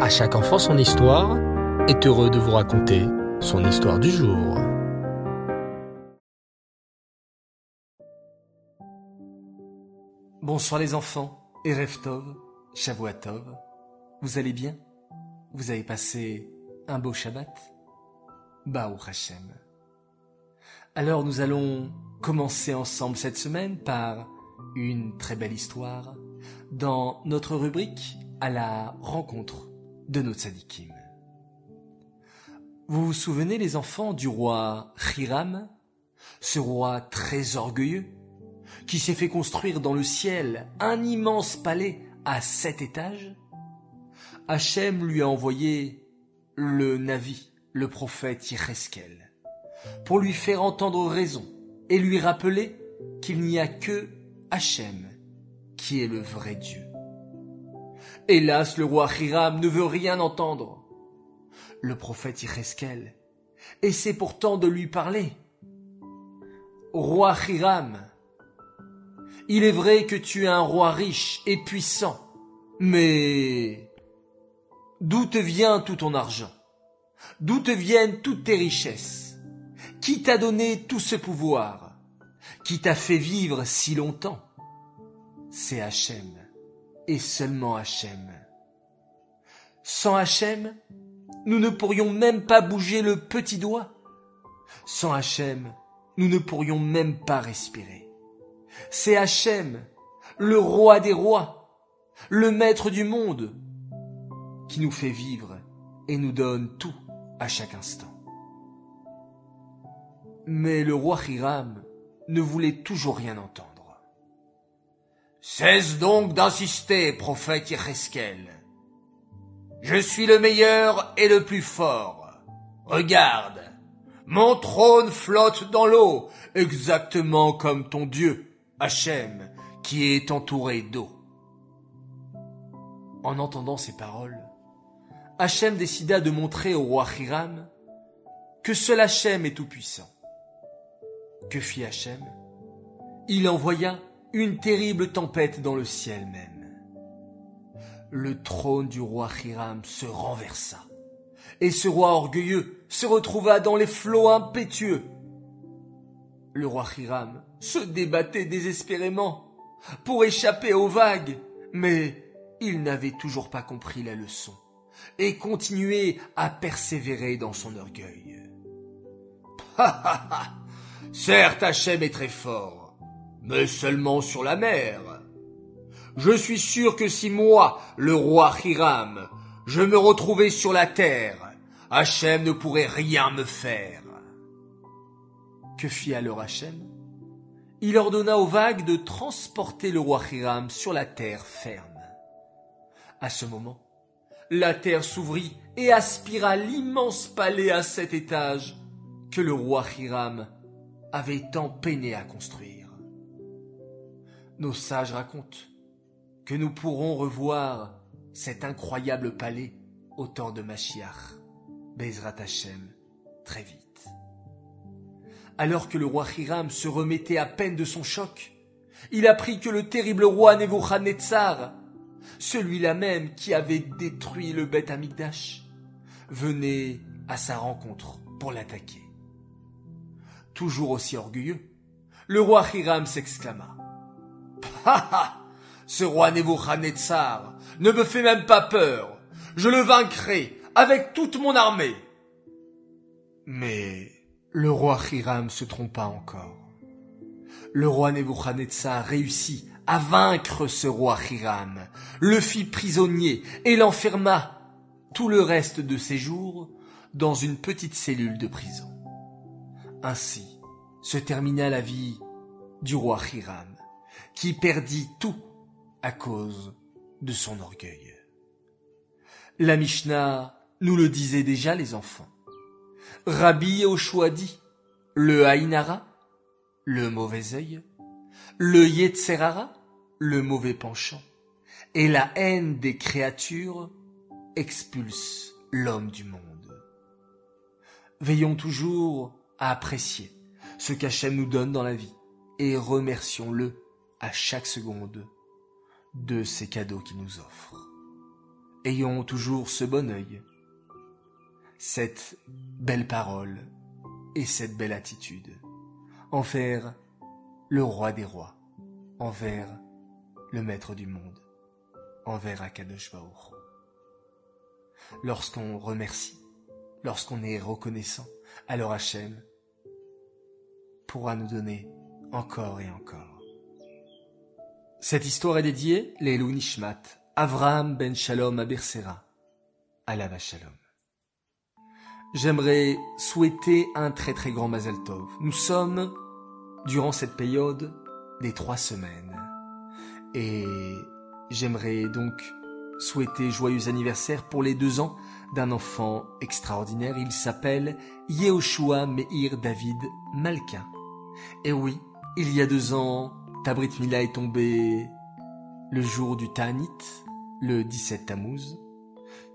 À chaque enfant son histoire est heureux de vous raconter son histoire du jour. Bonsoir les enfants, et Reftov, Shavuatov. Vous allez bien? Vous avez passé un beau Shabbat? Baou Hashem. Alors nous allons commencer ensemble cette semaine par une très belle histoire dans notre rubrique à la rencontre de nos tzadikim. Vous vous souvenez les enfants du roi Hiram, ce roi très orgueilleux, qui s'est fait construire dans le ciel un immense palais à sept étages? Hachem lui a envoyé le Navi, le prophète Yecheskel, pour lui faire entendre raison et lui rappeler qu'il n'y a que Hachem qui est le vrai Dieu. Hélas, le roi Hiram ne veut rien entendre. Le prophète Yecheskel essaie pourtant de lui parler. Roi Hiram, il est vrai que tu es un roi riche et puissant, mais d'où te vient tout ton argent? D'où te viennent toutes tes richesses? Qui t'a donné tout ce pouvoir? Qui t'a fait vivre si longtemps? C'est Hachem, et seulement Hachem. Sans Hachem, nous ne pourrions même pas bouger le petit doigt. Sans Hachem, nous ne pourrions même pas respirer. C'est Hachem, le roi des rois, le maître du monde, qui nous fait vivre et nous donne tout à chaque instant. Mais le roi Hiram ne voulait toujours rien entendre. Cesse donc d'insister, prophète Yecheskel. Je suis le meilleur et le plus fort. Regarde, mon trône flotte dans l'eau, exactement comme ton Dieu. Hachem, qui est entouré d'eau. En entendant ces paroles, Hachem décida de montrer au roi Hiram que seul Hachem est tout-puissant. Que fit Hachem? Il envoya une terrible tempête dans le ciel même. Le trône du roi Hiram se renversa, et ce roi orgueilleux se retrouva dans les flots impétueux le roi Hiram se débattait désespérément pour échapper aux vagues, mais il n'avait toujours pas compris la leçon et continuait à persévérer dans son orgueil. Certes, Hachem est très fort, mais seulement sur la mer. Je suis sûr que si moi, le roi Hiram, je me retrouvais sur la terre, Hachem ne pourrait rien me faire. Que fit alors Hachem? Il ordonna aux vagues de transporter le roi Hiram sur la terre ferme. À ce moment, la terre s'ouvrit et aspira l'immense palais à sept étages que le roi Hiram avait tant peiné à construire. Nos sages racontent que nous pourrons revoir cet incroyable palais au temps de Mashiach, Bezrat Hashem, très vite alors que le roi Hiram se remettait à peine de son choc. Il apprit que le terrible roi Nebuchadnezzar, celui-là même qui avait détruit le Beth Amikdash, venait à sa rencontre pour l'attaquer. Toujours aussi orgueilleux, le roi Hiram s'exclama. Ce roi Nebuchadnezzar ne me fait même pas peur. Je le vaincrai avec toute mon armée. Mais le roi Hiram se trompa encore. Le roi Nebuchadnezzar réussit à vaincre ce roi Hiram, le fit prisonnier et l'enferma tout le reste de ses jours dans une petite cellule de prison. Ainsi se termina la vie du roi Hiram, qui perdit tout à cause de son orgueil. La Mishnah nous le disait déjà les enfants. Rabbi Yoshua dit, le Haïnara, le mauvais œil, le Yetzerara, le mauvais penchant, et la haine des créatures expulse l'homme du monde. Veillons toujours à apprécier ce qu'Hachem nous donne dans la vie et remercions-le à chaque seconde de ces cadeaux qu'il nous offre. ayons toujours ce bon œil, cette belle parole et cette belle attitude envers le roi des rois, envers le maître du monde, envers Akadosh. Lorsqu'on remercie, lorsqu'on est reconnaissant, alors Hachem pourra nous donner encore et encore. Cette histoire est dédiée Nishmat, Avraham ben Shalom Abersera, Alava Shalom. J'aimerais souhaiter un très très grand Mazel Tov. Nous sommes, durant cette période, des trois semaines. Et j'aimerais donc souhaiter joyeux anniversaire pour les deux ans d'un enfant extraordinaire. Il s'appelle Yehoshua Meir David Malka. Et oui, il y a deux ans, Tabrit Mila est tombé le jour du Ta'anit, le 17 Tammuz,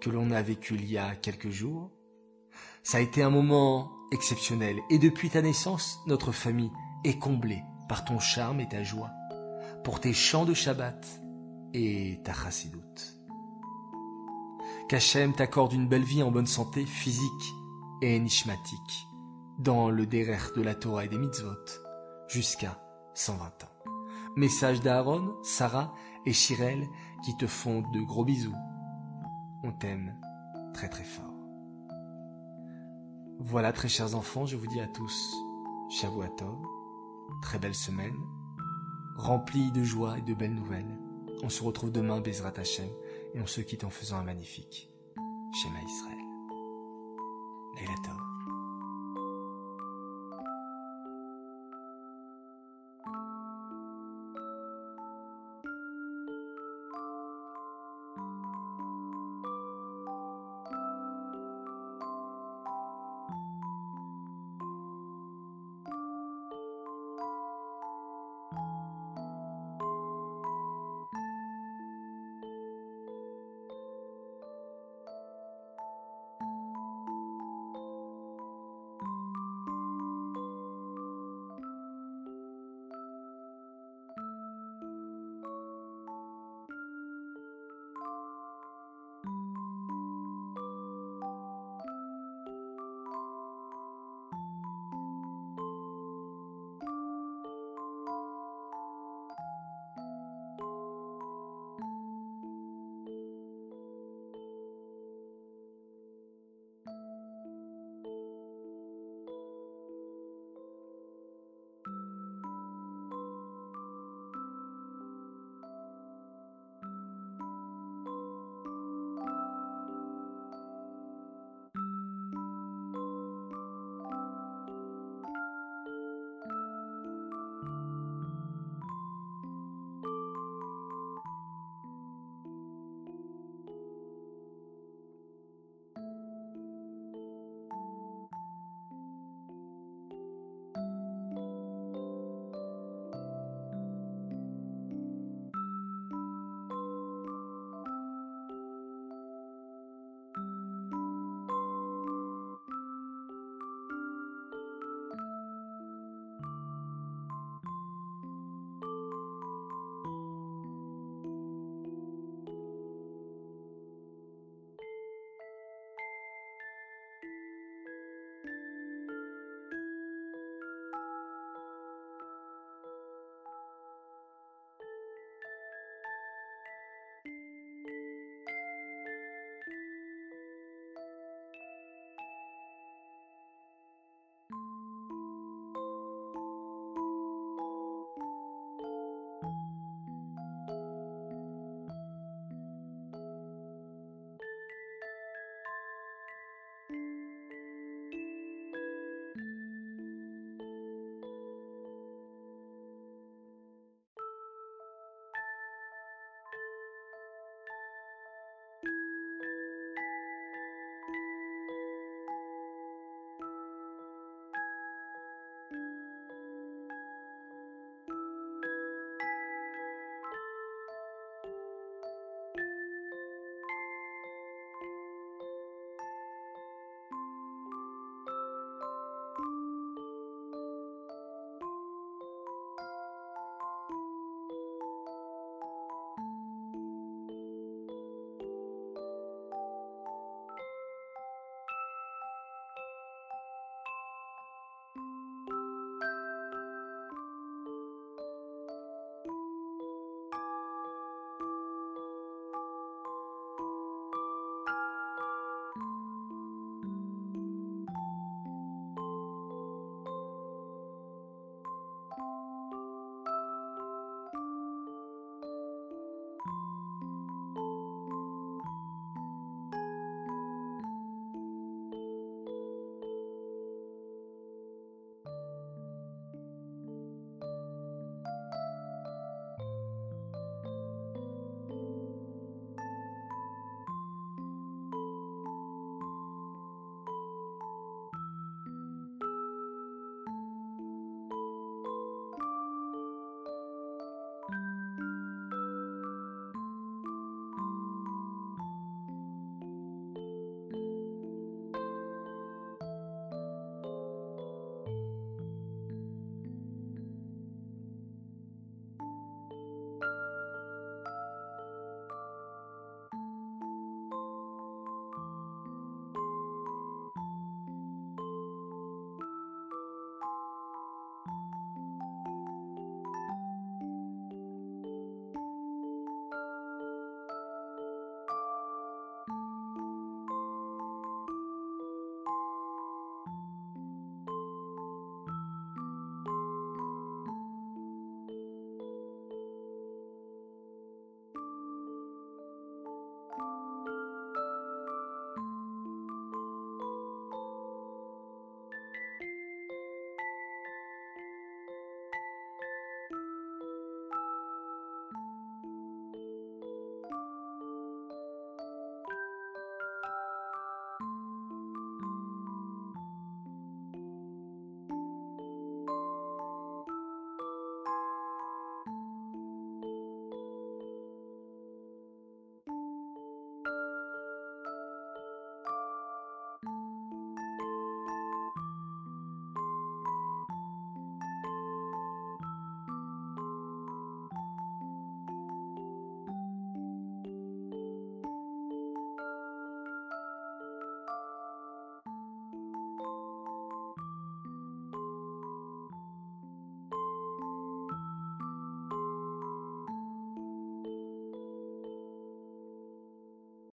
que l'on a vécu il y a quelques jours. Ça a été un moment exceptionnel et depuis ta naissance, notre famille est comblée par ton charme et ta joie, pour tes chants de Shabbat et ta chassidoute. Qu'Hachem t'accorde une belle vie en bonne santé physique et nishmatique dans le derer de la Torah et des mitzvot jusqu'à 120 ans. Message d'Aaron, Sarah et Shirel qui te font de gros bisous. On t'aime très très fort. Voilà, très chers enfants, je vous dis à tous, Shavuatov, très belle semaine, remplie de joie et de belles nouvelles. On se retrouve demain, Bezrat Hashem, et on se quitte en faisant un magnifique Shema Israël.